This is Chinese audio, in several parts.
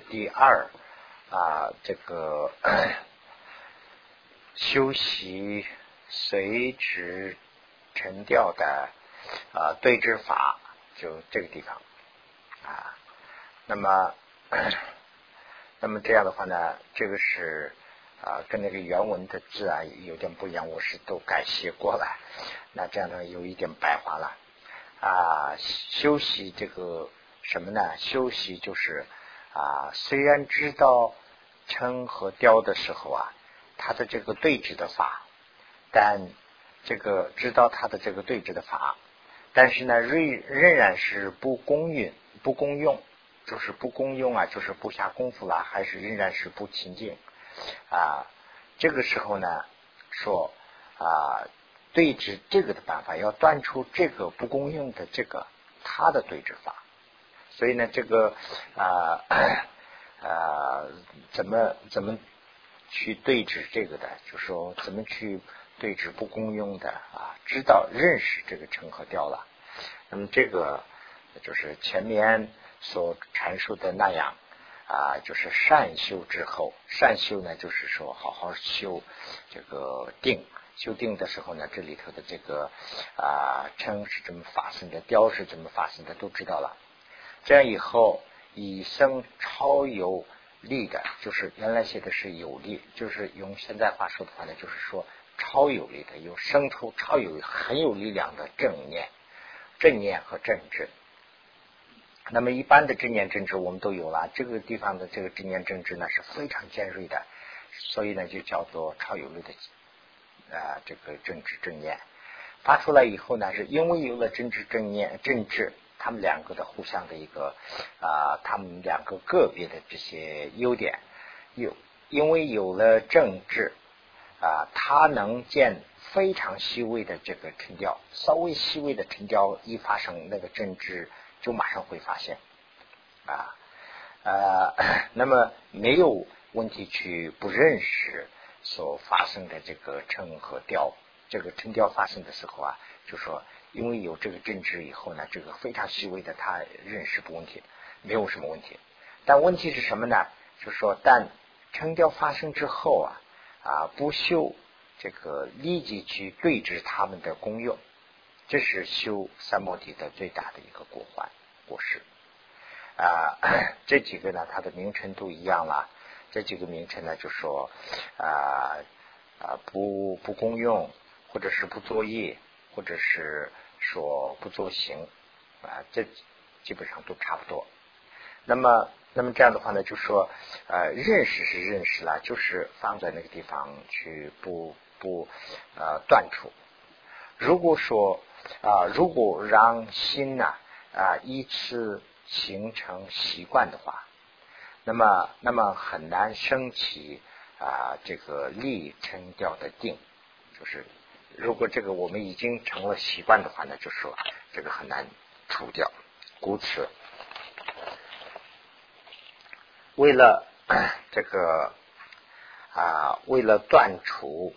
第二啊，这个 修习随之沉掉的啊对治法，就这个地方啊。那么，那么这样的话呢，这个是啊，跟那个原文的字啊有点不一样，我是都改写过了。那这样呢，有一点白话了啊。修习这个什么呢？修习就是。啊，虽然知道称和雕的时候啊，它的这个对峙的法，但这个知道它的这个对峙的法，但是呢，仍仍然是不公允、不公用，就是不公用啊，就是不下功夫了，还是仍然是不清净啊。这个时候呢，说啊，对峙这个的办法，要断出这个不公用的这个它的对峙法。所以呢，这个啊 啊，怎么怎么去对峙这个的？就说怎么去对峙不公用的啊？知道认识这个成和调了。那么这个就是前面所阐述的那样啊，就是善修之后，善修呢，就是说好好修这个定，修定的时候呢，这里头的这个啊称是怎么发生的，雕是怎么发生的，都知道了。这样以后，以生超有力的，就是原来写的是有力，就是用现在话说的话呢，就是说超有力的，有生出超有很有力量的正念、正念和正知。那么一般的正念正知我们都有了，这个地方的这个正念正知呢是非常尖锐的，所以呢就叫做超有力的啊这个正知正念发出来以后呢，是因为有了正知正念正知。他们两个的互相的一个啊，他们两个个别的这些优点，有因为有了政治啊，它能见非常细微的这个沉雕，稍微细微的沉雕一发生，那个政治就马上会发现啊呃，那么没有问题去不认识所发生的这个沉和雕，这个沉雕发生的时候啊，就说。因为有这个政治以后呢，这个非常细微的，他认识不问题，没有什么问题。但问题是什么呢？就是说，但成调发生之后啊，啊，不修这个立即去对峙他们的功用，这是修三摩地的最大的一个过患过失啊。这几个呢，它的名称都一样了。这几个名称呢，就说啊啊，不不公用，或者是不作业，或者是。说不作行啊，这基本上都差不多。那么，那么这样的话呢，就说呃，认识是认识了，就是放在那个地方去不不呃断除。如果说啊，如果让心呐啊依次形成习惯的话，那么那么很难升起啊这个立称调的定，就是。如果这个我们已经成了习惯的话呢，就说这个很难除掉。故此，为了 这个啊，为了断除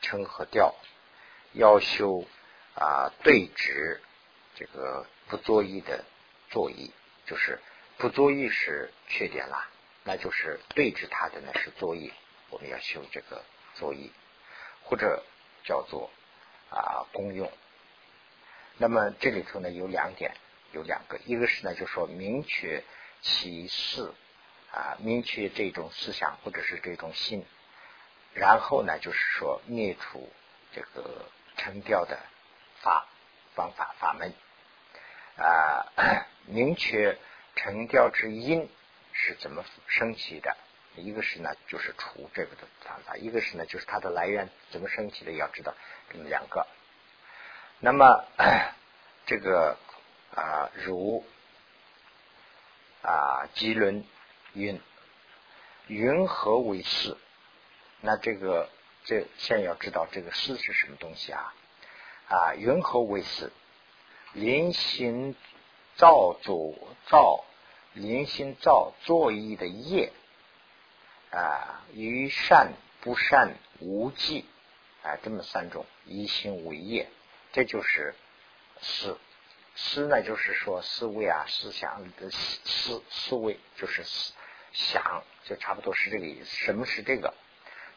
称和调，要修啊对直这个不作意的作意，就是不作意是缺点啦，那就是对峙它的呢是作意，我们要修这个作意，或者。叫做啊功用。那么这里头呢有两点，有两个，一个是呢就说明确其事啊，明确这种思想或者是这种心，然后呢就是说灭除这个成调的法方法法门啊，明确成调之因是怎么升起的。一个是呢，就是除这个的方法；一个是呢，就是它的来源怎么升起的，要知道这么两个。那么 这个啊，如啊，吉轮云，云何为四？那这个这现在要知道这个四是什么东西啊？啊，云何为四？临行造作造，临行造作意的业。啊，于善不善无忌啊，这么三种一心为业，这就是思思呢，就是说思维啊，思想的思思维就是思想，就差不多是这个意思。什么是这个？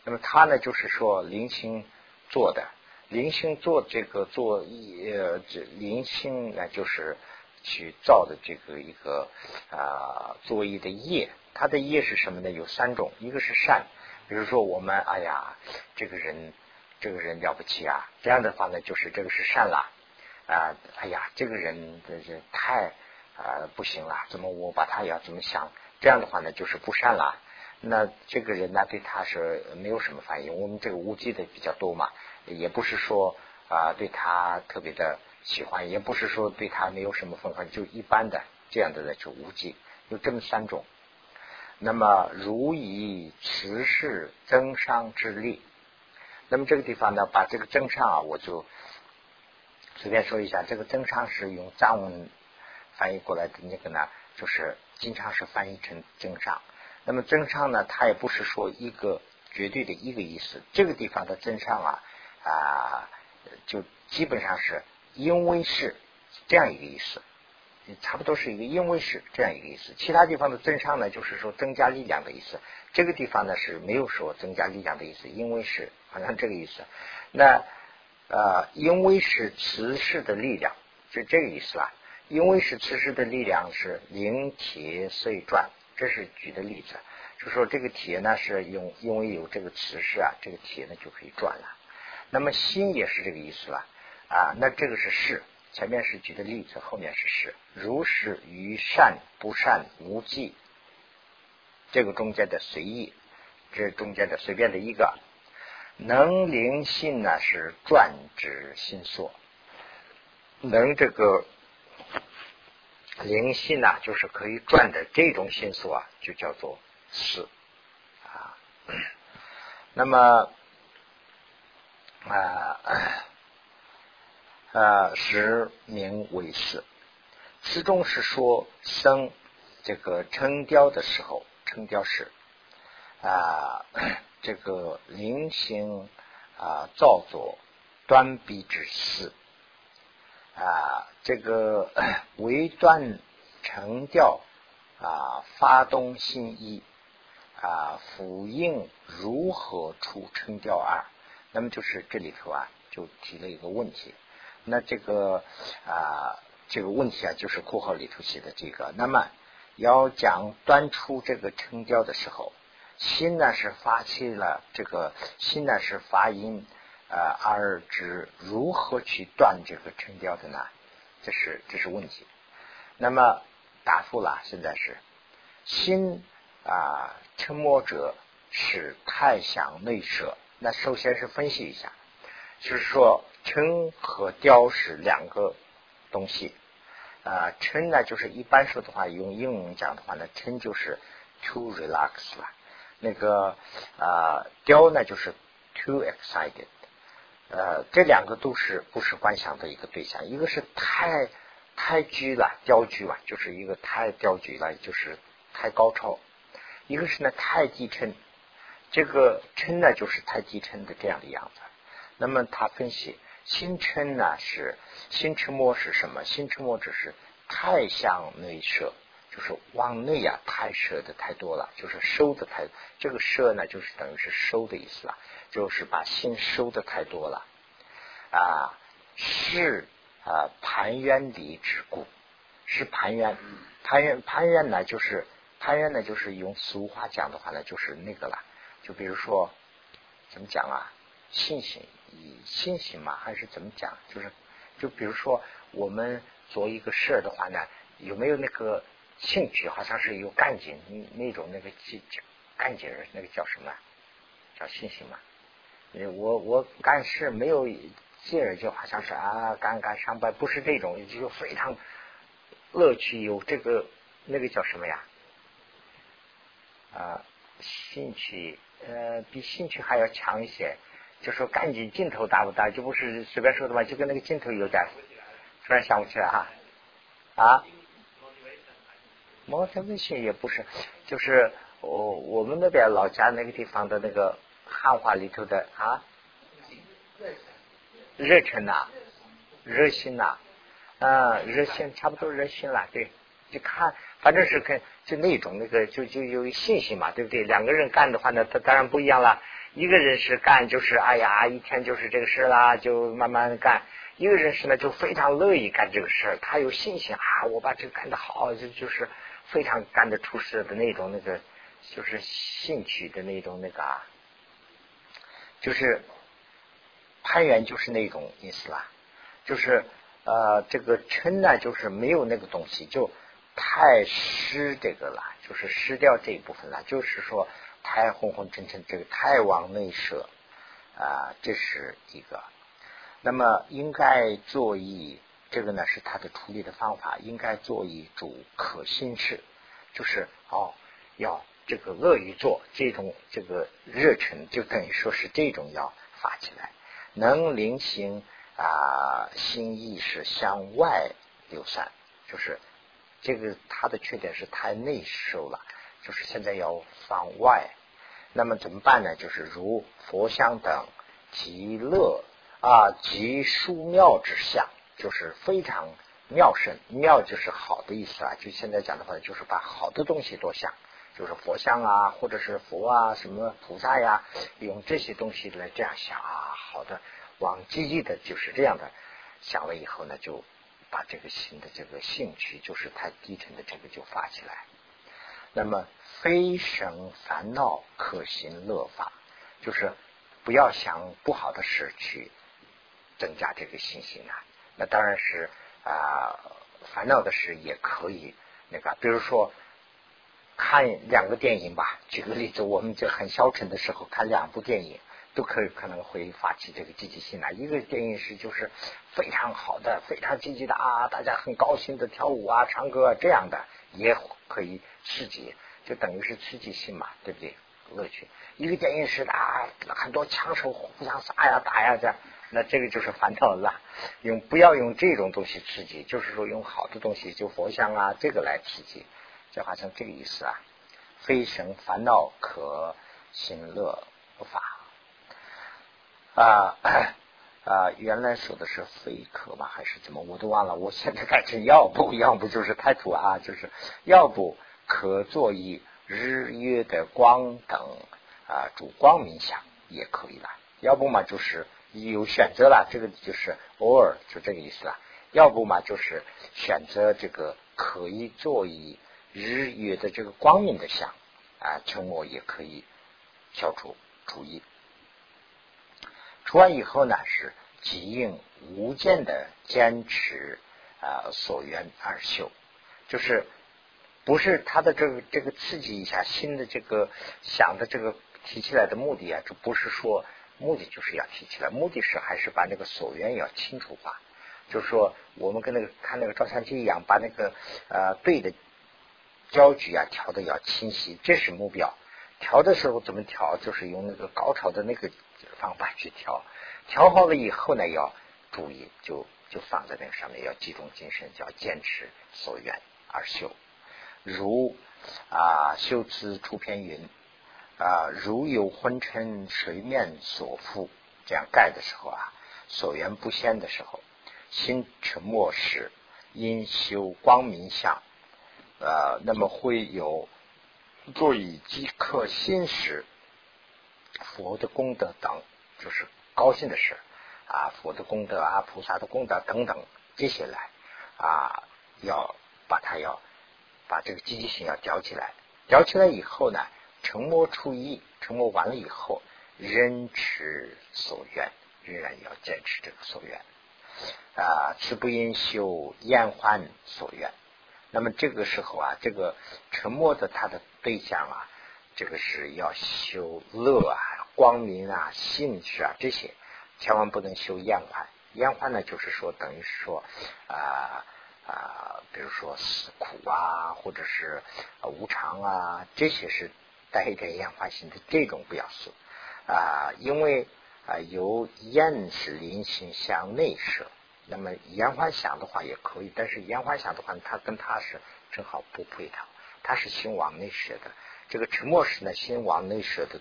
那么他呢，就是说灵性做的，灵性做这个做呃，这灵性呢，就是去造的这个一个啊作业的业。它的业是什么呢？有三种，一个是善，比如说我们哎呀，这个人这个人了不起啊，这样的话呢，就是这个是善了啊。哎呀，这个人这这太啊不行了，怎么我把他要怎么想？这样的话呢，就是不善了。那这个人呢，对他是没有什么反应。我们这个无忌的比较多嘛，也不是说啊对他特别的喜欢，也不是说对他没有什么愤恨，就一般的这样的呢，就无忌。有这么三种。那么如以慈氏增伤之力，那么这个地方呢，把这个增伤啊，我就随便说一下。这个增伤是用藏文翻译过来的，那个呢，就是经常是翻译成增伤。那么增上呢，它也不是说一个绝对的一个意思。这个地方的增上啊啊，就基本上是因为是这样一个意思，差不多是一个因为是这样一个意思。其他地方的增上呢，就是说增加力量的意思。这个地方呢是没有说增加力量的意思，因为是好像这个意思。那呃，因为是磁势的力量，是这个意思吧？因为是磁势的力量是灵铁碎转。这是举的例子，就说这个铁呢是用，因为有这个磁石啊，这个铁呢就可以转了。那么心也是这个意思了啊。那这个是事，前面是举的例子，后面是事。如是于善不善无忌，这个中间的随意，这中间的随便的一个，能灵性呢是转指心所，能这个。灵性呢，就是可以转的这种心素啊，就叫做思啊。那么啊啊，实名为思，词中是说生这个称雕的时候，称雕时啊，这个菱形啊造作端笔之思。啊，这个 为断成调啊，发动心意啊，复应如何出称调二？那么就是这里头啊，就提了一个问题。那这个啊，这个问题啊，就是括号里头写的这个。那么要讲端出这个成调的时候，心呢是发起了这个心呢是发音。呃，而知如何去断这个成调的呢？这是这是问题。那么答复了，现在是心啊，沉默者是太想内舍。那首先是分析一下，就是说沉和雕是两个东西啊。沉呢，就是一般说的话，用英文讲的话呢，沉就是 too relax 了。那个啊，雕呢，就是 too excited。呃，这两个都是不是观想的一个对象，一个是太太居了，雕居了，就是一个太雕居了，就是太高超；一个是呢太低沉，这个嗔呢就是太低沉的这样的样子。那么他分析心嗔呢是心嗔魔是什么？心嗔魔只是太向内摄，就是往内啊太摄的太多了，就是收的太这个摄呢就是等于是收的意思了。就是把心收的太多了啊，是啊盘渊离之故，是盘渊，盘渊盘渊呢，就是盘渊呢，就是用俗话讲的话呢，就是那个了。就比如说怎么讲啊，信心信心嘛，还是怎么讲？就是就比如说我们做一个事儿的话呢，有没有那个兴趣？好像是有干劲那种那个劲干劲儿，那个叫什么？叫信心嘛。我我干事没有劲儿，就好像是啊，干干上班不是这种，就非常乐趣，有这个那个叫什么呀？啊，兴趣呃，比兴趣还要强一些。就说赶紧劲头大不大？就不是随便说的嘛，就跟那个镜头有点。突然想不起来哈啊，motivation 也不是，就是我我们那边老家那个地方的那个。汉话里头的啊，热忱呐，热心呐，啊，热心差不多热心了，对，就看，反正是跟就那种那个就就有信心嘛，对不对？两个人干的话呢，他当然不一样了。一个人是干就是哎呀，一天就是这个事啦，就慢慢干；一个人是呢，就非常乐意干这个事，他有信心啊，我把这个干得好，就就是非常干得出事的那种那个，就是兴趣的那种那个，啊，就是攀援就是那种意思啦，就是呃这个嗔呢，就是没有那个东西，就太失这个了，就是失掉这一部分了，就是说。太昏昏沉沉，这个太往内舍啊，这是一个。那么应该做以这个呢，是他的处理的方法。应该做以主可心事，就是哦，要这个乐于做这种这个热忱，就等于说是这种要发起来，能灵行啊，心意识向外流散，就是这个他的缺点是太内收了。就是现在要放外，那么怎么办呢？就是如佛像等极乐啊，极殊妙之相，就是非常妙胜。妙就是好的意思啊。就现在讲的话，就是把好的东西多想，就是佛像啊，或者是佛啊，什么菩萨呀，用这些东西来这样想啊，好的，往积极的，就是这样的想了以后呢，就把这个新的这个兴趣，就是太低沉的这个就发起来。那么非生烦恼可行乐法，就是不要想不好的事去增加这个信心啊。那当然是啊，烦恼的事也可以那个，比如说看两个电影吧。举个例子，我们就很消沉的时候看两部电影，都可以可能会发起这个积极性来。一个电影是就是非常好的、非常积极的啊，大家很高兴的跳舞啊、唱歌啊、这样的也可以。刺激就等于是刺激性嘛，对不对？乐趣。一个电影是啊，很多枪手互相杀呀、打呀这样，那这个就是烦恼了。用不要用这种东西刺激，就是说用好的东西，就佛像啊这个来刺激，就好像这个意思啊。非生烦恼可行乐不法啊 啊，原来说的是非可吧，还是怎么？我都忘了。我现在改成要不要不就是太土啊，就是要不。可作以日月的光等啊，主光明想也可以了。要不嘛，就是有选择了，这个就是偶尔就这个意思了。要不嘛，就是选择这个可以作以日月的这个光明的相啊，沉默也可以消除主意。除完以后呢，是即应无间的坚持啊所缘而修，就是。不是他的这个这个刺激一下新的这个想的这个提起来的目的啊，就不是说目的就是要提起来，目的是还是把那个所缘要清楚化，就是说我们跟那个看那个照相机一样，把那个呃对的焦距啊调的要清晰，这是目标。调的时候怎么调？就是用那个高潮的那个方法去调。调好了以后呢，要注意，就就放在那个上面，要集中精神，叫坚持所愿而修。如啊，修辞出篇云啊，如有昏沉水面所覆，这样盖的时候啊，所缘不现的时候，心沉默时，因修光明相啊，那么会有座以即刻心时，佛的功德等，就是高兴的事啊，佛的功德啊，菩萨的功德等等这些来啊，要把它要。把这个积极性要调起来，调起来以后呢，沉默出意，沉默完了以后，仍持所愿，仍然要坚持这个所愿啊，此不应修厌欢所愿。那么这个时候啊，这个沉默的他的对象啊，这个是要修乐啊、光明啊、兴趣啊这些，千万不能修厌欢。厌欢呢，就是说等于说啊。啊，比如说死苦啊，或者是无常啊，这些是带一点厌烦心的，这种不要修啊，因为啊由厌是灵性向内摄，那么厌欢想的话也可以，但是厌欢想的话，它跟它是正好不配套，它是心往内摄的，这个沉默时呢，心往内舍的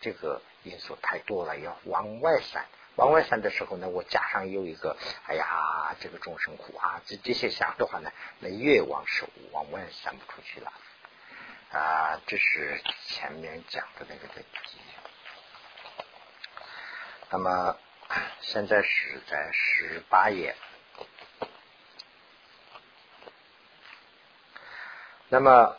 这个因素太多了，要往外散，往外散的时候呢，我加上又一个，哎呀，这个众生苦啊，这这些想的话呢，那越往手往外散不出去了啊。这是前面讲的那个问题。那么现在是在十八页。那么，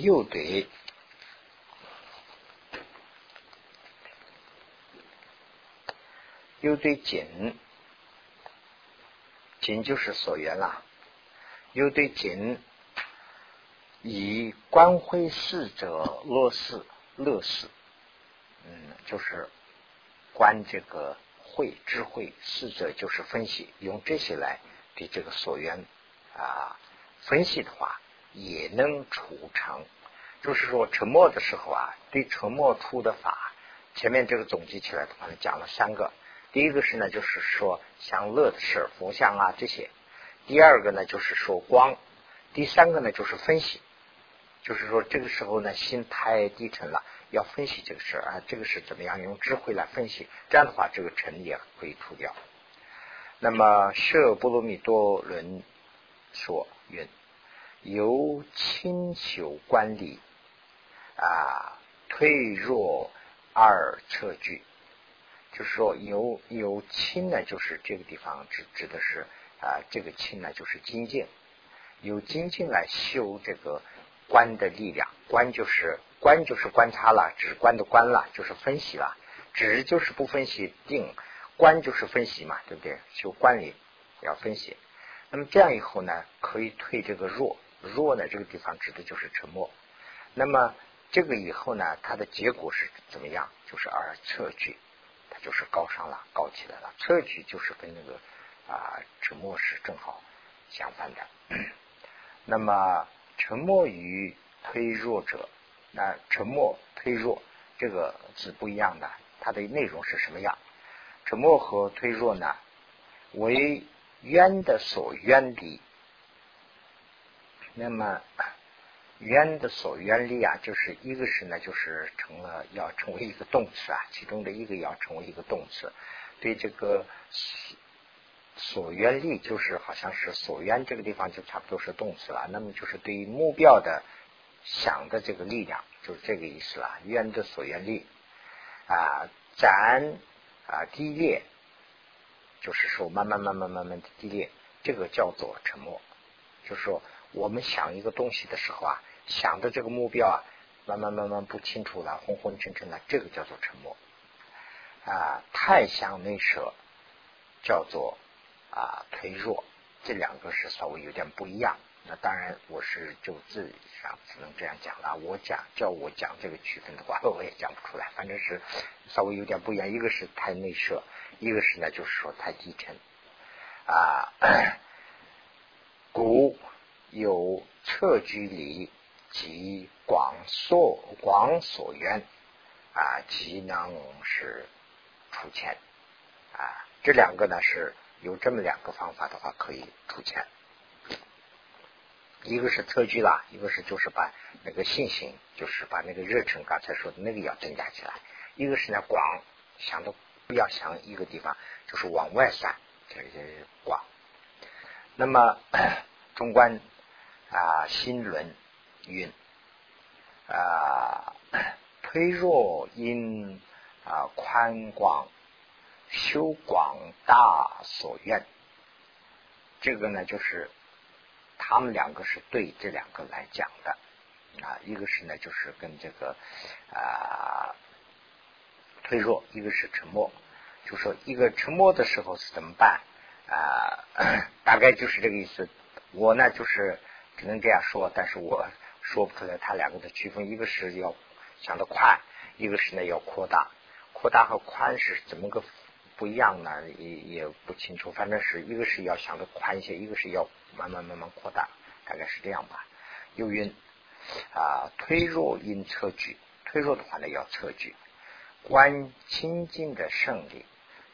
又对，又对紧，紧就是所缘啦。又对紧，以观会事者乐事乐事，嗯，就是观这个。会智慧四者就是分析，用这些来对这个所缘啊分析的话，也能除成。就是说沉默的时候啊，对沉默出的法，前面这个总结起来的话呢，讲了三个。第一个是呢，就是说享乐的事，佛像啊这些；第二个呢，就是说光；第三个呢，就是分析。就是说这个时候呢，心太低沉了。要分析这个事啊，这个是怎么样用智慧来分析？这样的话，这个尘也可以除掉。那么，舍波罗蜜多论说云：由清修观理啊，退弱二测距。就是说，由由清呢，就是这个地方指指的是啊，这个清呢，就是精进，由精进来修这个观的力量。观就是。观就是观察了，指观的观了，就是分析了。指就是不分析，定观就是分析嘛，对不对？修观理要分析。那么这样以后呢，可以退这个弱，弱呢这个地方指的就是沉默。那么这个以后呢，它的结果是怎么样？就是二测距，它就是高尚了，高起来了。侧举就是跟那个啊沉默是正好相反的。那么沉默与推弱者。那沉默推弱这个字不一样的，它的内容是什么样？沉默和推弱呢？为冤的所冤敌。那么冤的所冤力啊，就是一个是呢，就是成了要成为一个动词啊，其中的一个要成为一个动词。对这个所冤力，就是好像是所冤这个地方就差不多是动词了。那么就是对于目标的。想的这个力量就是这个意思了，愿的所愿力啊，斩啊低劣，就是说慢慢慢慢慢慢的低劣，这个叫做沉默。就是说我们想一个东西的时候啊，想的这个目标啊，慢慢慢慢不清楚了，昏昏沉沉的，这个叫做沉默啊。太想内舍叫做啊推弱，这两个是稍微有点不一样。那当然，我是就自己上只能这样讲了。我讲叫我讲这个区分的话，我也讲不出来。反正是稍微有点不一样。一个是太内舍，一个是呢，就是说太低沉啊。古有侧居离及广所广所缘啊，即能是出钱啊。这两个呢，是有这么两个方法的话，可以出钱。一个是特具啦，一个是就是把那个信心，就是把那个热忱，刚才说的那个要增加起来。一个是呢广，想的不要想一个地方，就是往外散，这是广。那么 中观啊，心轮运啊，推弱因啊宽广修广大所愿，这个呢就是。他们两个是对这两个来讲的啊，一个是呢，就是跟这个啊推弱，一个是沉默。就说一个沉默的时候是怎么办啊？大概就是这个意思。我呢就是只能这样说，但是我说不出来他两个的区分。一个是要想的快，一个是呢要扩大。扩大和宽是怎么个不一样呢？也也不清楚。反正是一个是要想的宽一些，一个是要。慢慢慢慢扩大，大概是这样吧。又晕啊，推弱因测距，推弱的话呢要测距。观清净的胜利，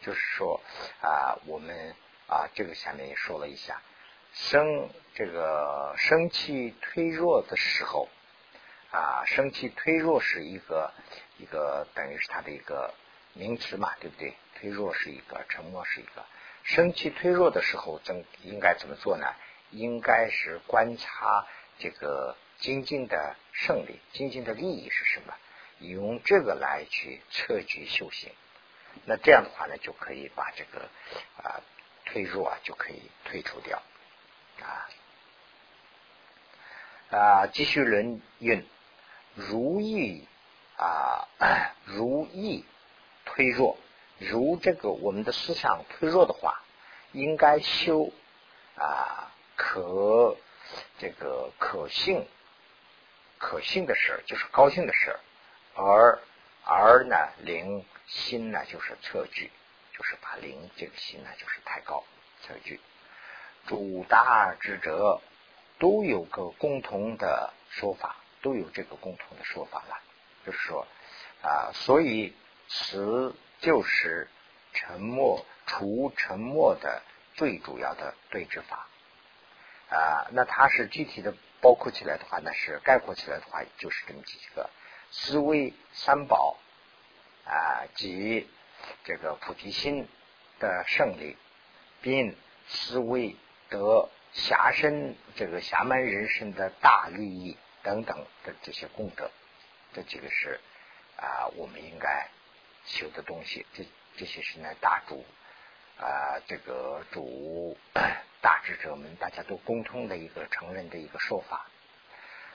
就是说啊，我们啊这个下面也说了一下，生这个生气推弱的时候啊，生气推弱是一个一个等于是它的一个名词嘛，对不对？推弱是一个，沉默是一个。生气推弱的时候，怎应该怎么做呢？应该是观察这个精进的胜利，精进的利益是什么？用这个来去测局修行。那这样的话呢，就可以把这个啊推弱啊就可以退出掉啊啊，继续轮运如意啊如意推弱。如这个我们的思想推弱的话，应该修啊可这个可信可信的事，就是高兴的事，而而呢灵心呢就是测距，就是把灵这个心呢就是太高测距。主大智者都有个共同的说法，都有这个共同的说法了，就是说啊，所以此。就是沉默除沉默的最主要的对峙法啊，那它是具体的包括起来的话，那是概括起来的话，就是这么几个思维三宝啊，即这个菩提心的胜利，并思维得侠身这个侠门人生的大利益等等的这些功德，这几个是啊，我们应该。修的东西，这这些是呢大主啊，这个主 大智者们大家都共通的一个承认的一个说法。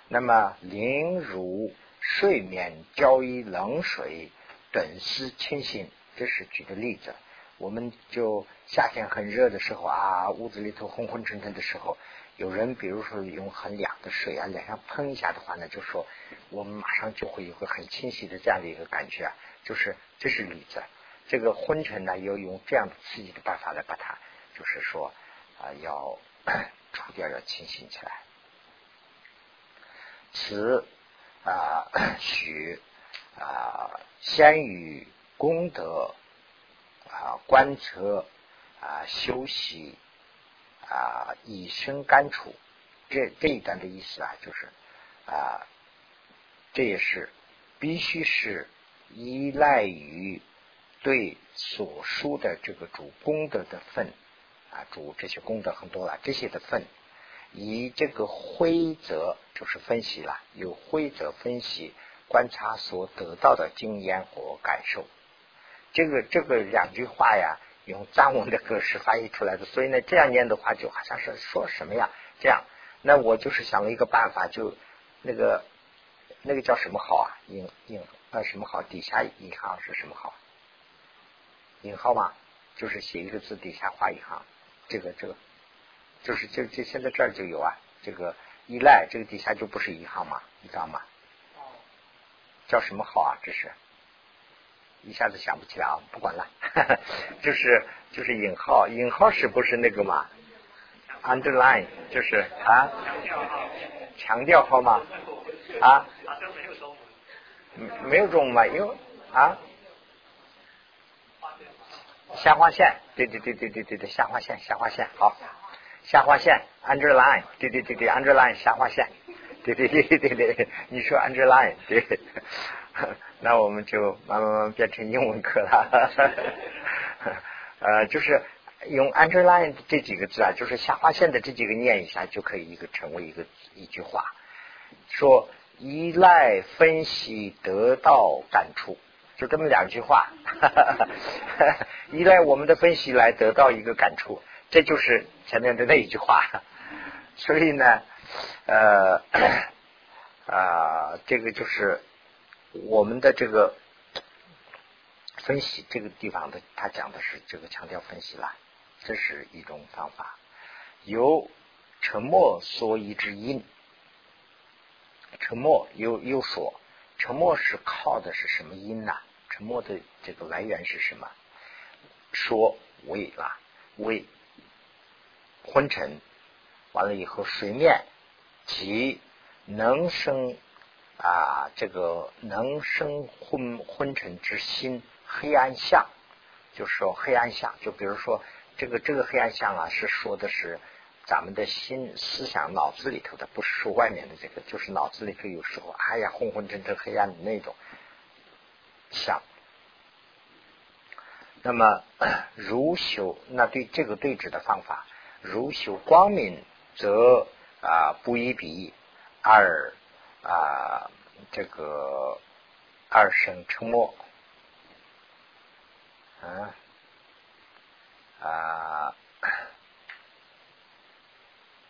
那么，凌如睡眠浇于冷水，顿思清醒，这是举的例子。我们就夏天很热的时候啊，屋子里头昏昏沉沉的时候，有人比如说用很凉的水啊，脸上喷一下的话呢，就说我们马上就会有个很清晰的这样的一个感觉啊。就是这是例子，这个昏沉呢，要用这样的刺激的办法来把它，就是说啊，要除掉，要清醒起来。此啊许啊先于功德啊观测啊休息啊以身甘处，这这一段的意思啊，就是啊这也是必须是。依赖于对所书的这个主功德的分啊，主这些功德很多了，这些的分，以这个规则就是分析了，有规则分析观察所得到的经验和感受。这个这个两句话呀，用藏文的格式翻译出来的，所以呢，这样念的话就好像是说什么呀？这样，那我就是想了一个办法，就那个那个叫什么好啊？引引。啊，什么好？底下一行是什么好？引号吗？就是写一个字，底下画一行。这个这个，就是就就现在这儿就有啊。这个依赖，这个底下就不是一行嘛？你知道吗？叫什么好啊？这是，一下子想不起来啊，不管了。就是就是引号，引号是不是那个嘛？underline 就是啊，强调号吗？啊？没有中文吗？因为啊，下划线，对对对对对对对，下划线下划线，好，下划线，underline，对对对对，underline 下划线，对对对对对，你说 underline，对，那我们就慢慢慢变成英文课了，呃，就是用 underline 这几个字啊，就是下划线的这几个念一下，就可以一个成为一个一句话，说。依赖分析得到感触，就这么两句话。依赖我们的分析来得到一个感触，这就是前面的那一句话。所以呢，呃 啊，这个就是我们的这个分析这个地方的，他讲的是这个强调分析了，这是一种方法。由沉默所依之音。沉默又又说，沉默是靠的是什么音呢？沉默的这个来源是什么？说为啊为昏沉，完了以后水面及能生啊这个能生昏昏沉之心黑暗相，就是说黑暗相，就比如说这个这个黑暗相啊，是说的是咱们的心思想脑子里头的，不是说外面的这个，就是脑子里头有时候哎呀昏昏沉沉、黑暗的那种想。那么如修，那对这个对治的方法，如修光明，则啊不一比二啊这个二生沉默，啊啊。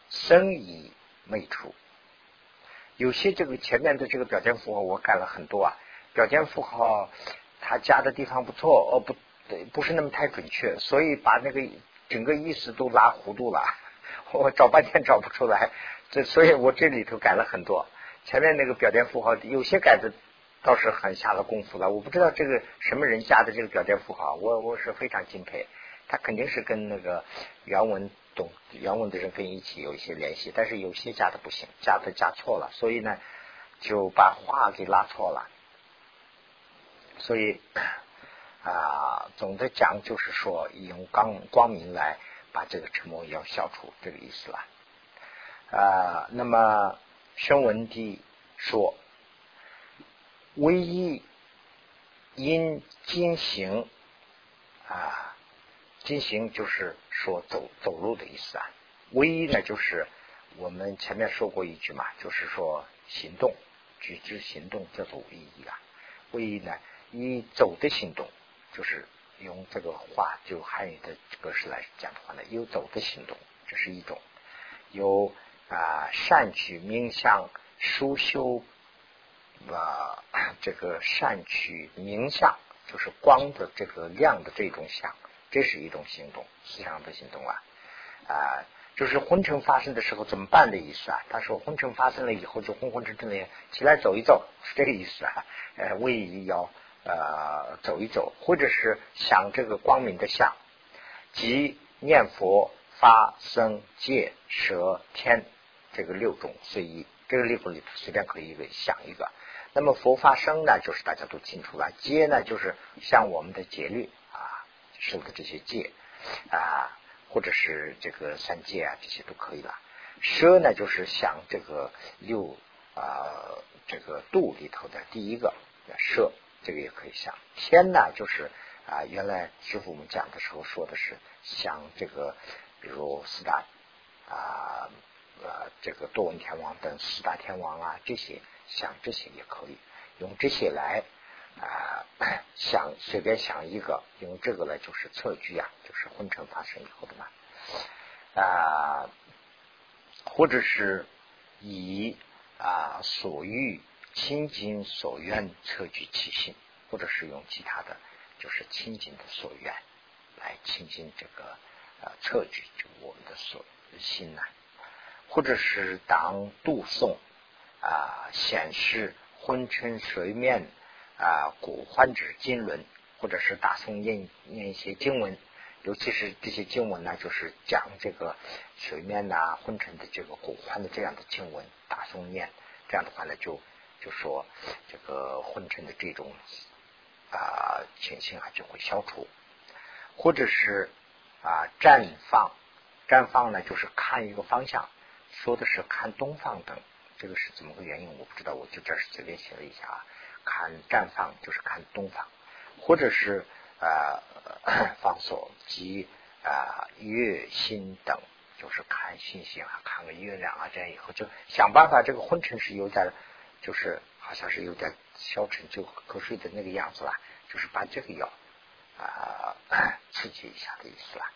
生以未出，有些这个前面的这个表现符号我改了很多啊，表现符号它加的地方不错，哦不对，不是那么太准确，所以把那个整个意思都拉糊涂了，我找半天找不出来，这所以我这里头改了很多，前面那个表现符号有些改的倒是很下了功夫了，我不知道这个什么人加的这个表现符号，我我是非常敬佩，他肯定是跟那个原文。懂原文的人跟一起有一些联系，但是有些加的不行，加的加错了，所以呢就把话给拉错了。所以啊，总的讲就是说，用光光明来把这个沉默要消除，这个意思了。啊，那么声闻地说，唯一因经行啊。进行就是说走走路的意思啊，唯一呢就是我们前面说过一句嘛，就是说行动举止行动叫做唯一啊。唯一呢以走的行动，就是用这个话就汉语的格式来讲的话呢，有走的行动，这是一种；有啊善取名相、书修啊这个善取名相，就是光的这个亮的这种相。这是一种行动，思想的行动啊啊，就是昏沉发生的时候怎么办的意思啊？他说昏沉发生了以后就昏昏沉沉的起来走一走，是这个意思啊。呃，为一要呃走一走，或者是想这个光明的相，即念佛、发生、戒、舌、天这个六种随意，这个六种里随便可以一个想一个。那么佛发生呢，就是大家都清楚了。戒呢，就是像我们的戒律啊。受的这些戒啊，或者是这个三戒啊，这些都可以了。奢呢，就是想这个六啊这个度里头的第一个奢，这个也可以想。天呢，就是啊原来师傅我们讲的时候说的是想这个，比如四大啊呃呃这个多闻天王等四大天王啊，这些想这些也可以用这些来。啊，想随便想一个，用这个呢就是测距啊，就是昏沉发生以后的嘛啊，或者是以啊所欲清净所愿测距其心，或者是用其他的，就是清净的所愿来清净这个啊测距就我们的所心呢，或者是当杜诵啊显示昏沉水面。啊，古欢指经文，或者是大诵念念一些经文，尤其是这些经文呢，就是讲这个水面呐、昏沉的这个古欢的这样的经文，大诵念，这样的话呢，就就说这个昏沉的这种啊情形啊就会消除，或者是啊绽放，绽放呢就是看一个方向，说的是看东方等，这个是怎么个原因我不知道，我就这儿随便写了一下啊。看绽放就是看东方，或者是呃 放松及啊月星等，就是看星星啊，看个月亮啊，这样以后就想办法，这个昏沉是有点，就是好像是有点消沉就瞌睡的那个样子啦，就是把这个药啊 刺激一下的意思啦。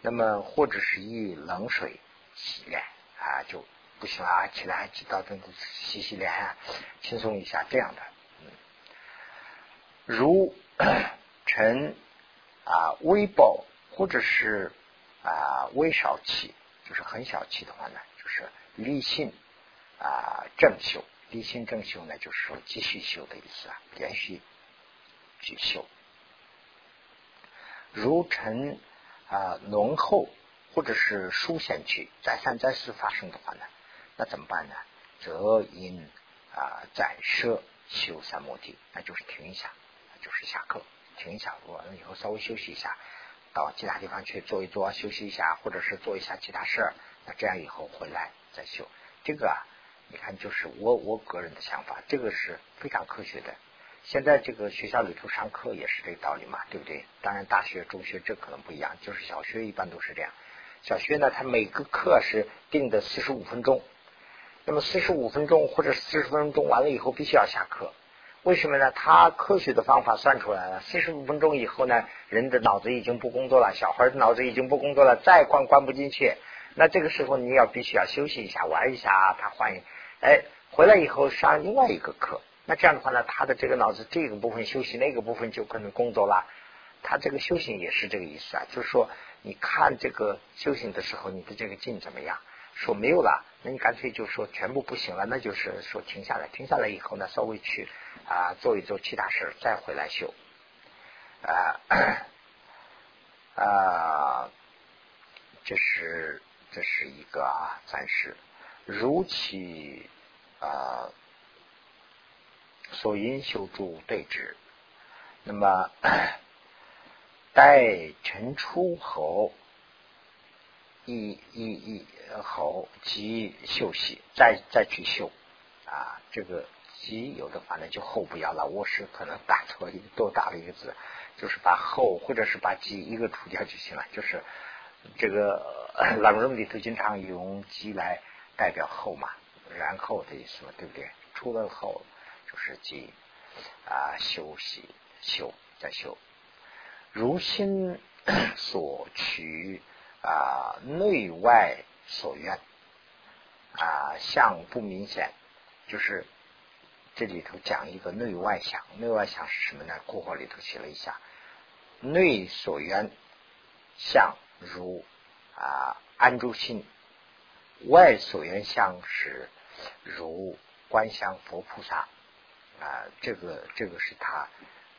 那么或者是以冷水洗脸啊就。不行啊，起来起到这个洗洗脸啊，轻松一下这样的。嗯如 晨啊微薄或者是啊微少气，就是很小气的话呢，就是立性啊正修，立性正修呢，就是说继续修的意思啊，连续去修。如晨啊浓厚或者是疏显气，再三再四发生的话呢？那怎么办呢？则应啊暂设修三摩地，那就是停一下，就是下课停一下，完了以后稍微休息一下，到其他地方去坐一坐，休息一下，或者是做一下其他事儿。那这样以后回来再修，这个啊，你看就是我我个人的想法，这个是非常科学的。现在这个学校里头上课也是这个道理嘛，对不对？当然大学、中学这可能不一样，就是小学一般都是这样。小学呢，它每个课是定的四十五分钟，那么四十五分钟或者四十分钟完了以后必须要下课。为什么呢？他科学的方法算出来了，四十五分钟以后呢，人的脑子已经不工作了，小孩的脑子已经不工作了，再关关不进去。那这个时候你要必须要休息一下，玩一下，他换哎回来以后上另外一个课。那这样的话呢，他的这个脑子这个部分休息，那个部分就可能工作了。他这个修行也是这个意思啊，就是说你看这个修行的时候，你的这个劲怎么样？说没有了，那你干脆就说全部不行了，那就是说停下来，停下来以后呢，稍微去啊做一做其他事再回来修啊啊，这是这是一个啊，暂时如其啊所因修诸对治，那么待晨出侯。一一一侯即休息，再再去休啊。这个即有的话呢，就后不要了。我是可能打错一个多打了一个字，就是把后或者是把即一个除掉就行了。就是这个朗文里头经常用即来代表后嘛，然后的意思嘛，对不对？出了后就是即啊休息休再休，如心所取。啊，内外所愿啊，相不明显，就是这里头讲一个内外相。内外相是什么呢？括号里头写了一下，内所愿相如啊安住心，外所愿相是如观相佛菩萨啊。这个这个是他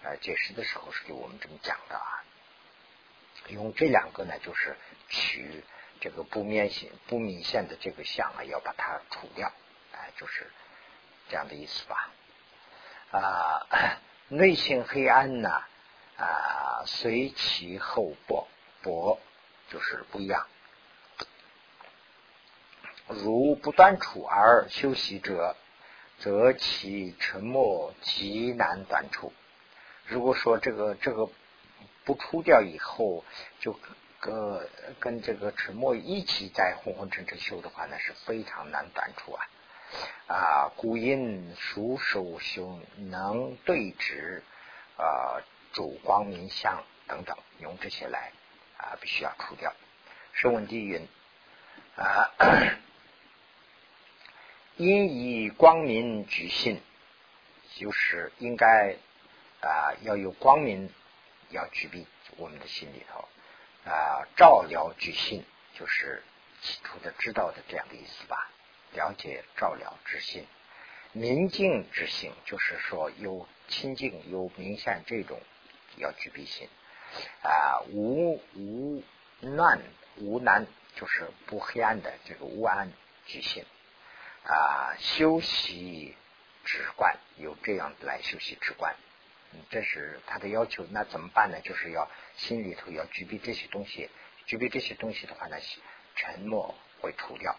呃解释的时候是给我们这么讲的啊。用这两个呢，就是取这个不明显、不明显的这个相啊，要把它除掉，哎，就是这样的意思吧。啊，内心黑暗呢，啊，随其后薄薄，就是不一样。如不断处而休息者，则其沉默极难断处。如果说这个这个。不除掉以后，就跟跟这个沉默一起在昏昏沉沉修的话，那是非常难断除啊！啊，古因熟手修能对治啊主光明相等等，用这些来啊，必须要除掉。声闻地云啊，因以光明举信，就是应该啊要有光明。要具备我们的心里头啊，照了具心，就是企图的知道的这样的意思吧？了解照了之心，明净之心，就是说有清净有明显这种要具备心啊，无无乱无难，就是不黑暗的这个无暗具心啊，修习直观，有这样来修习直观。这是他的要求，那怎么办呢？就是要心里头要具备这些东西，具备这些东西的话呢，沉默会除掉。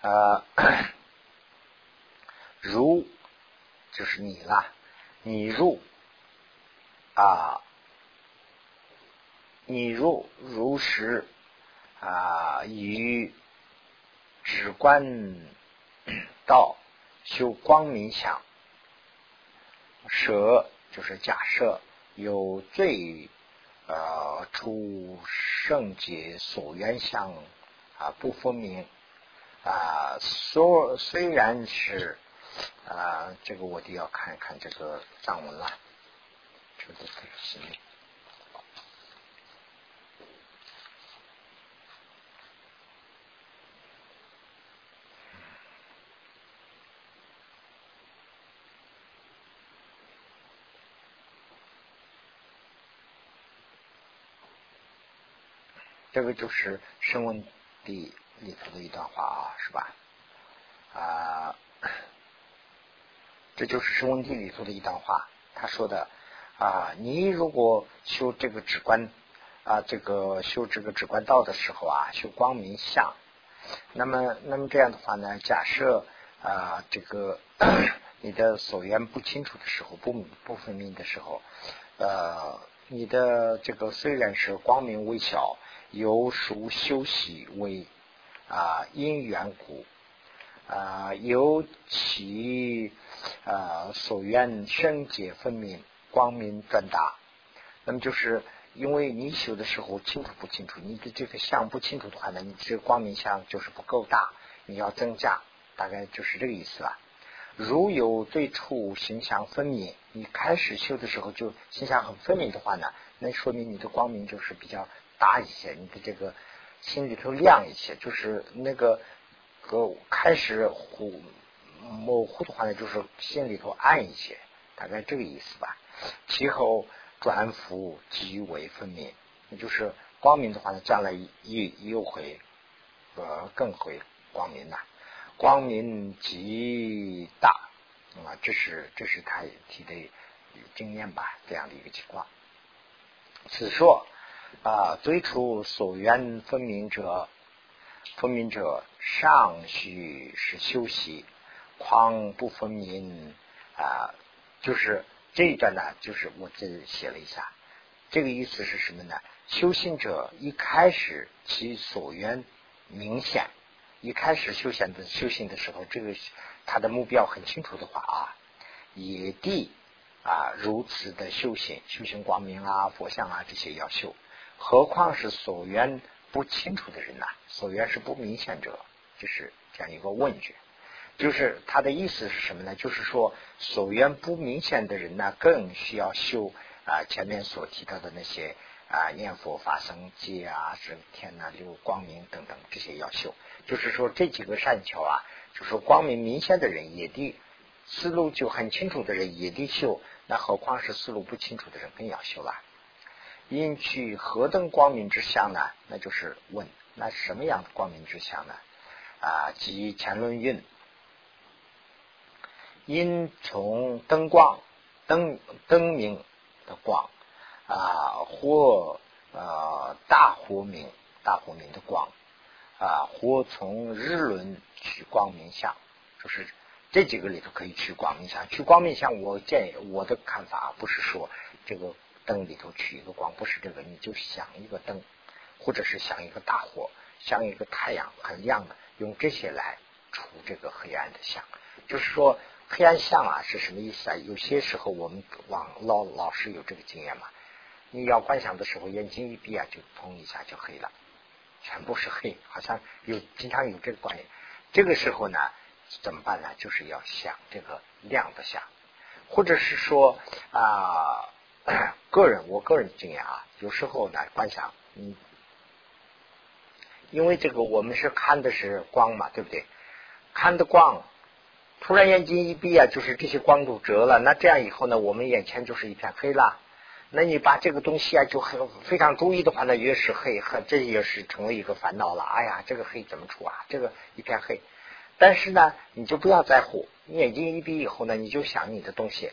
呃，如就是你啦，你入啊，你入如实啊，与直观。道修光明想，舍就是假设有罪呃出圣洁所愿相啊不分明啊，所虽然是啊这个我得要看一看这个藏文了，这个是。这个就是《声闻地》里头的一段话啊，是吧？啊，这就是《声闻地》里头的一段话。他说的啊，你如果修这个止观啊，这个修这个止观道的时候啊，修光明相，那么那么这样的话呢，假设啊，这个 你的所缘不清楚的时候，不不分明的时候，呃，你的这个虽然是光明微小，由熟修习为啊因缘故。啊，由其啊所愿生解分明，光明转达。那么就是因为你修的时候清楚不清楚，你的这个相不清楚的话呢，你这个光明相就是不够大，你要增加，大概就是这个意思吧。如有最初形象分明，你开始修的时候就形象很分明的话呢，那说明你的光明就是比较大一些，你的这个心里头亮一些，就是那个。个开始糊模糊的话呢，就是心里头暗一些，大概这个意思吧。其后转复极为分明，那就是光明的话呢，将来又又会呃更会光明了。光明极大啊，这是这是他提的经验吧，这样的一个情况。此说啊，最初所缘分明者。分明者，尚须是修习，况不分明啊？就是这一段呢，就是我这写了一下，这个意思是什么呢？修行者一开始其所缘明显，一开始修行的修行的时候，这个他的目标很清楚的话啊，野地啊如此的修行，修行光明啊、佛像啊这些要修，何况是所缘。不清楚的人呐，所缘是不明显者，就是这样一个问句。就是他的意思是什么呢？就是说所缘不明显的人呢，更需要修啊前面所提到的那些啊念佛法生戒啊、是天呐、六光明等等这些要修。就是说这几个善巧啊，就是光明明显的人也得思路就很清楚的人也得修，那何况是思路不清楚的人更要修了。因取何等光明之相呢？那就是问，那什么样的光明之相呢？啊，即前论运，因从灯光、灯灯明的光啊，或呃大火明、大火明的光啊，或从日轮取光明相，就是这几个里头可以取光明相。取光明相，我建议我的看法不是说这个。灯里头取一个光，不是这个，你就想一个灯，或者是想一个大火，像一个太阳很亮的，用这些来除这个黑暗的相。就是说，黑暗相啊是什么意思啊？有些时候我们往老老师有这个经验嘛，你要观想的时候，眼睛一闭啊，就砰一下就黑了，全部是黑，好像有经常有这个观念。这个时候呢，怎么办呢？就是要想这个亮的想，或者是说啊。个人，我个人经验啊，有时候呢，观想，嗯，因为这个我们是看的是光嘛，对不对？看的光，突然眼睛一闭啊，就是这些光都折了，那这样以后呢，我们眼前就是一片黑了。那你把这个东西啊，就很非常注意的话呢，越是黑，和这也是成为一个烦恼了。哎呀，这个黑怎么除啊？这个一片黑，但是呢，你就不要在乎，你眼睛一闭以后呢，你就想你的东西。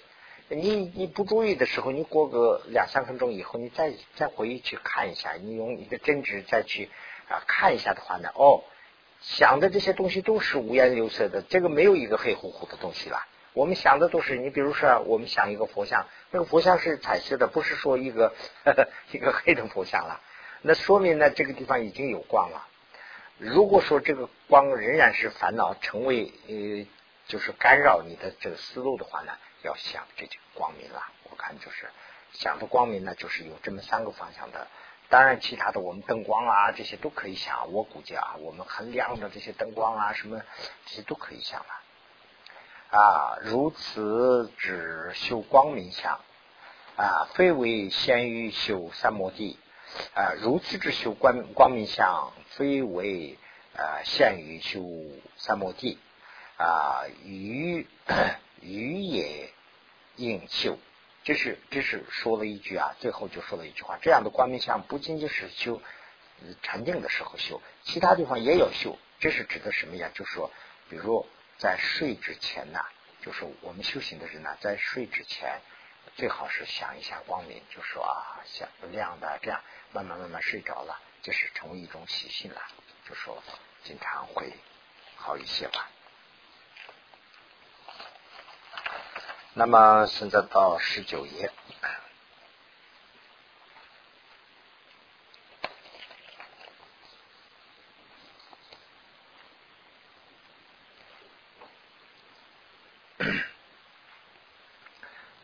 你你不注意的时候，你过个两三分钟以后，你再再回去看一下，你用一个真知再去啊看一下的话呢，哦，想的这些东西都是五颜六色的，这个没有一个黑乎乎的东西了。我们想的都是，你比如说，我们想一个佛像，那个佛像是彩色的，不是说一个 一个黑的佛像了。那说明呢，这个地方已经有光了。如果说这个光仍然是烦恼，成为呃，就是干扰你的这个思路的话呢？要想这就光明了，我看就是想的光明呢，就是有这么三个方向的。当然，其他的我们灯光啊这些都可以想。我估计啊，我们很亮的这些灯光啊什么这些都可以想了。啊如此只修光明相啊，非为先于修三摩地啊。如此只修光光明相，非为啊限于修三摩地啊，于于也。应修，这是这是说了一句啊，最后就说了一句话：这样的光明相不仅仅是修禅定的时候修，其他地方也有修。这是指的什么呀？就是说，比如在睡之前呢，就是我们修行的人呢，在睡之前最好是想一下光明，就说啊，想亮的这样，慢慢慢慢睡着了，就是成为一种习性了，就说经常会好一些吧。那么现在到十九页。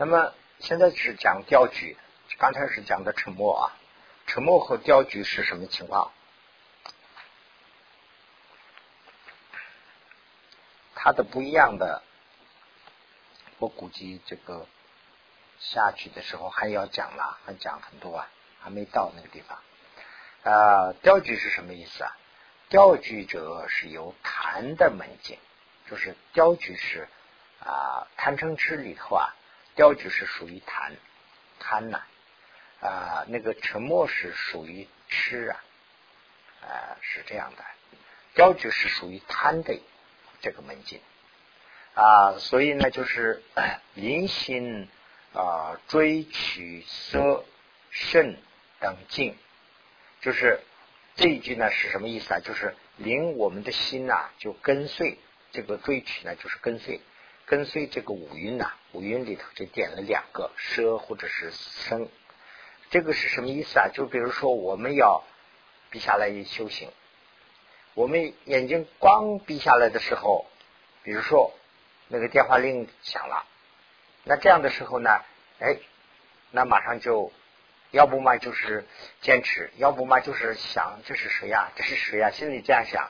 那么现在是讲钓局，刚才是讲的沉默啊，沉默和钓局是什么情况？它的不一样的，我估计这个下去的时候还要讲了，还讲很多啊，还没到那个地方。啊，钓局是什么意思啊？钓局者是由谈的门径，就是钓局是啊，贪嗔痴里头啊。雕局是属于贪，贪呐啊，那个沉默是属于痴啊，啊是这样的。雕局是属于贪的这个门径啊，所以呢，就是 临心啊追取色肾等境，就是这一句呢是什么意思啊？就是临我们的心呐就跟随这个追取呢，就是跟随。跟随这个五蕴呐，五蕴里头就点了两个奢或者是生，这个是什么意思啊？就比如说我们要闭下来修行，我们眼睛光闭下来的时候，比如说那个电话铃响了，那这样的时候呢，哎，那马上就要不嘛就是坚持，要不嘛就是想这是谁呀？这是谁呀？心里这样想，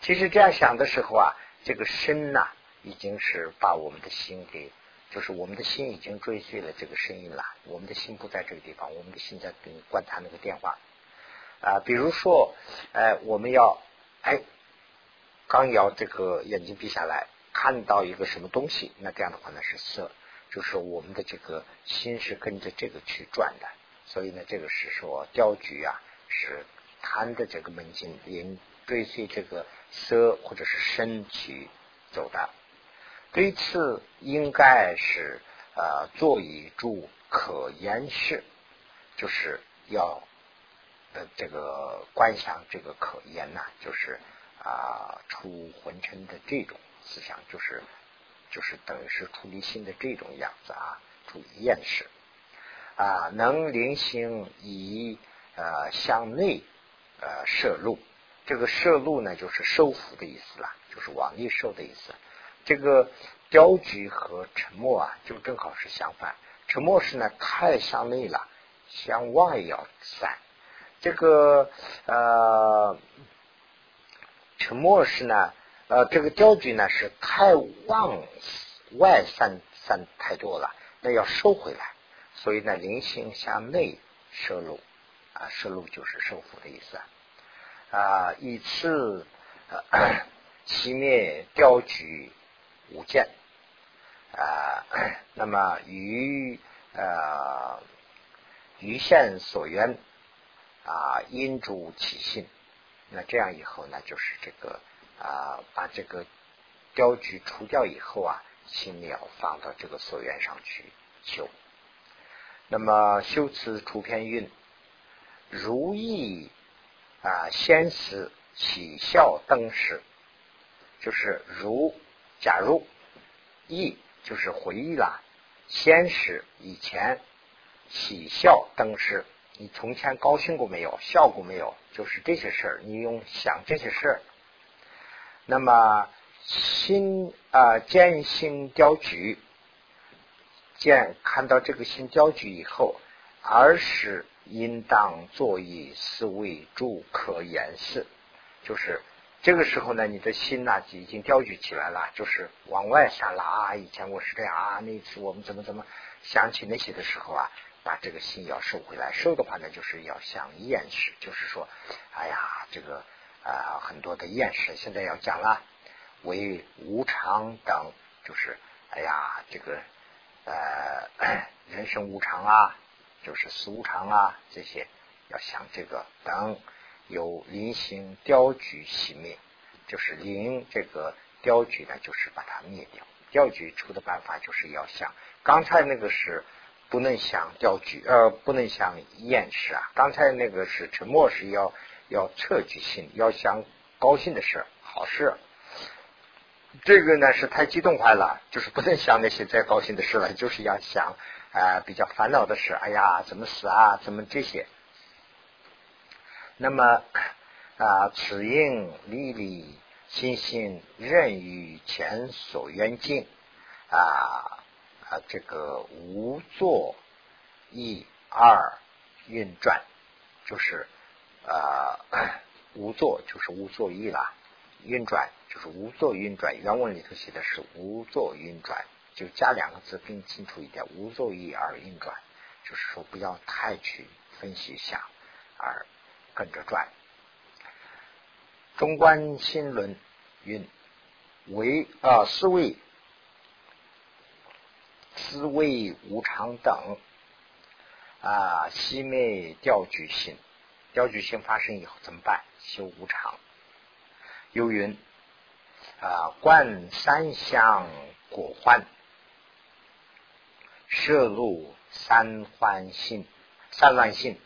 其实这样想的时候啊，这个身呐。已经是把我们的心给，就是我们的心已经追随了这个声音了。我们的心不在这个地方，我们的心在跟观他那个电话啊。比如说，哎，我们要哎，刚要这个眼睛闭下来，看到一个什么东西，那这样的话呢是色，就是我们的这个心是跟着这个去转的。所以呢，这个是说雕局啊，是贪的这个门径，连追随这个色或者是身去走的。对此应该是呃，做一注可言事，就是要呃这个观想这个可言呐，就是啊出浑尘的这种思想，就是就是等于是出离心的这种样子啊，出厌世啊，能灵行以呃向内呃摄入，这个摄入呢就是收服的意思啦，就是往内收的意思。这个雕局和沉默啊，就正好是相反。沉默是呢太向内了，向外要散。这个呃，沉默是呢呃，这个雕局呢是太往外散散太多了，那要收回来。所以呢，灵性向内摄入啊，摄入就是收服的意思啊。以此熄灭雕局。无见啊，那么于呃于现所缘啊，因主起信，那这样以后呢，就是这个啊，把这个雕局除掉以后啊，心要放到这个所缘上去修。那么修辞出篇韵，如意啊，先思起效灯时，就是如。假如忆就是回忆了，先是以前喜笑当时，你从前高兴过没有？笑过没有？就是这些事儿，你用想这些事儿。那么心啊，见心雕局，见看到这个心雕局以后，而是应当作以思维助可言事，就是。这个时候呢，你的心呐已经调举起来了，就是往外想了啊。以前我是这样啊，那次我们怎么怎么想起那些的时候啊，把这个心要收回来。收的话呢，就是要想厌世，就是说，哎呀，这个啊很多的厌世，现在要讲了，为无常等，就是哎呀，这个呃人生无常啊，就是死无常啊，这些要想这个等。有临行雕局熄灭，就是临这个雕局呢，就是把它灭掉。雕局出的办法就是要想，刚才那个是不能想钓具，呃，不能想厌食啊。刚才那个是沉默是要要测举心，要想高兴的事，好事。这个呢是太激动坏了，就是不能想那些再高兴的事了，就是要想啊比较烦恼的事。哎呀，怎么死啊？怎么这些？那么啊，此应历历心心任于前所愿境啊啊，这个无作一二运转，就是啊无作就是无作意了，运转。就是无作运转，原文里头写的是无作运转，就加两个字更清楚一点，无作意而运转，就是说不要太去分析想，而跟着转。中观心论云：为啊思维思维无常等啊熄灭调举心，调举心发生以后怎么办？修无常。又云。啊，观三相果幻，摄入三幻性、三乱性。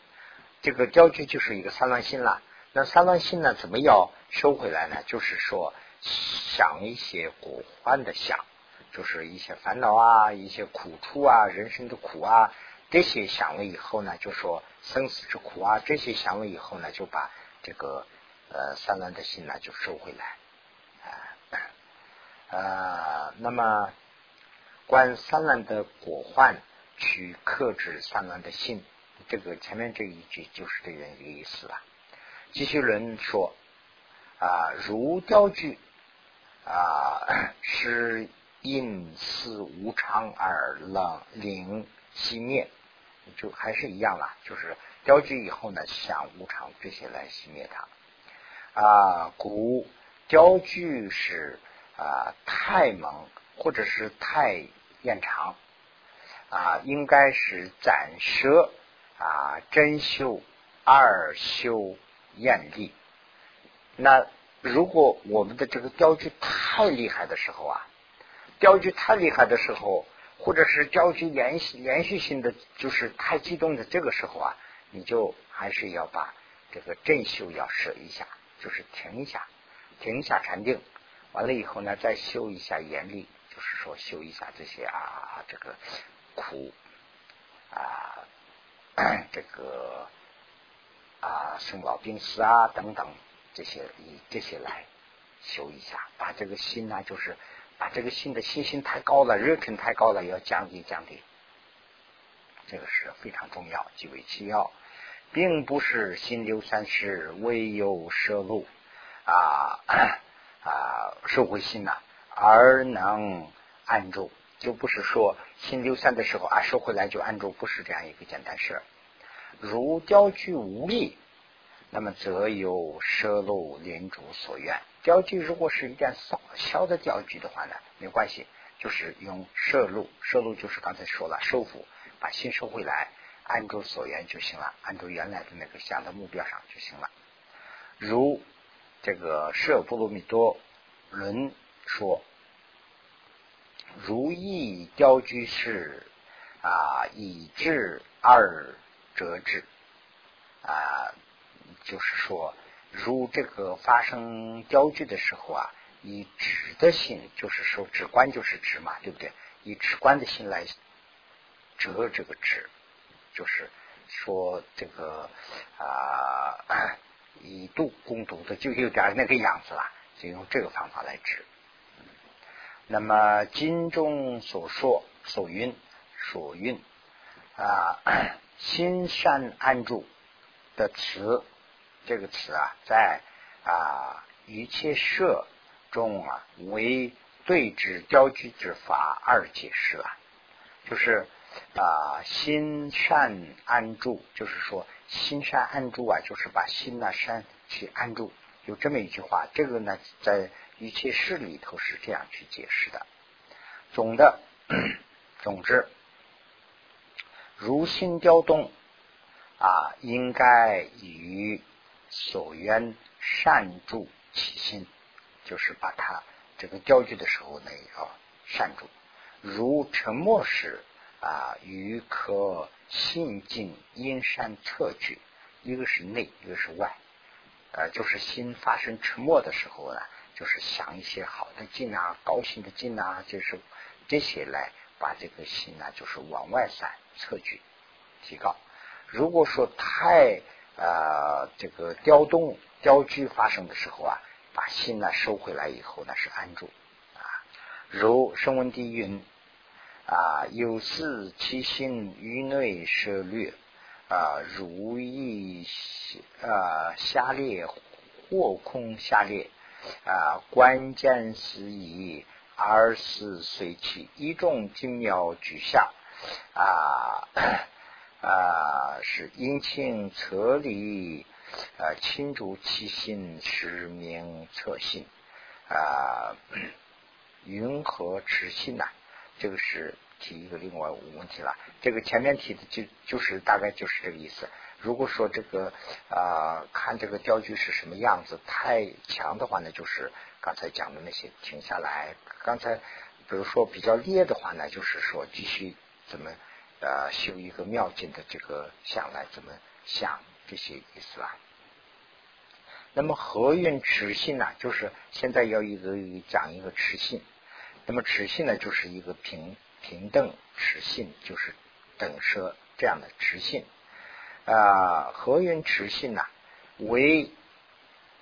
这个雕具就是一个三乱性了。那三乱性呢，怎么要收回来呢？就是说，想一些果幻的想，就是一些烦恼啊，一些苦处啊，人生的苦啊，这些想了以后呢，就说生死之苦啊，这些想了以后呢，就把这个呃三乱的心呢就收回来。啊，那么观三乱的果患，去克制三乱的心，这个前面这一句就是这样一个意思了。继续论说啊，如雕具啊，是因似无常而冷灵熄灭，就还是一样了，就是雕具以后呢，想无常这些来熄灭它啊。故雕具是。啊，太猛或者是太延长啊，应该是暂舍啊，真修二修艳丽。那如果我们的这个雕具太厉害的时候啊，雕具太厉害的时候，或者是雕具连续连续性的就是太激动的这个时候啊，你就还是要把这个正修要舍一下，就是停一下，停一下禅定。完了以后呢，再修一下严厉，就是说修一下这些啊，这个苦啊，这个啊生老病死啊等等这些以这些来修一下，把这个心呢，就是把这个心的信心太高了，热忱太高了，要降低降低，这个是非常重要，极为其要，并不是心流三世唯有摄入啊。啊，收回心呐，而能安住，就不是说心流散的时候啊，收回来就安住，不是这样一个简单事。如雕具无力，那么则有摄入领主所愿。雕具如果是一点小小的雕具的话呢，没关系，就是用摄入，摄入就是刚才说了，收服，把心收回来，安住所愿就行了，安住原来的那个想的目标上就行了。如。这个舍波罗蜜多论说，如意雕居士啊，以智二折智啊，就是说，如这个发生雕具的时候啊，以直的心，就是说直观就是直嘛，对不对？以直观的心来折这个直，就是说这个啊。以度攻读的就有点那个样子了，就用这个方法来治。那么经中所说所云所运啊，心善安住的词，这个词啊，在啊一切社中啊，为对治雕具之法而解释了，就是啊心善安住，就是说。心善安住啊，就是把心呐山去安住，有这么一句话。这个呢，在一切事里头是这样去解释的。总的，总之，如心雕动啊，应该与所愿善住其心，就是把它这个雕具的时候呢，要善住。如沉默时啊，与可信进阴山特举，一个是内，一个是外，呃，就是心发生沉默的时候呢，就是想一些好的劲啊，高兴的劲啊，就是这些来把这个心呢，就是往外散，测举提高。如果说太啊这个调动、调居发生的时候啊，把心呢收回来以后呢，是安住啊。如声闻地云。啊，有事其心于内舍略啊，如意啊下列或空下列啊，关键是以二是随其一种精妙举下啊啊，是阴晴侧离啊，清除其心实名测心啊，云何持心呐？这个是提一个另外问题了。这个前面提的就就是大概就是这个意思。如果说这个啊看这个钓具是什么样子太强的话呢，就是刚才讲的那些停下来。刚才比如说比较烈的话呢，就是说继续怎么呃修一个妙境的这个想来怎么想这些意思啦。那么合运持性呢，就是现在要一个讲一个持性。那么持性呢，就是一个平平等持性，就是等舍这样的持性啊。何云持性呢？为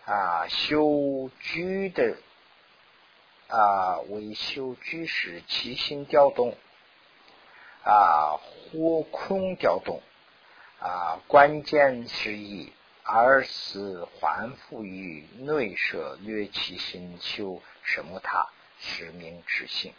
啊修居的啊为修居时，其心调动啊或空调动啊，关键之意而是还复于内舍略其心修什么他。实名执行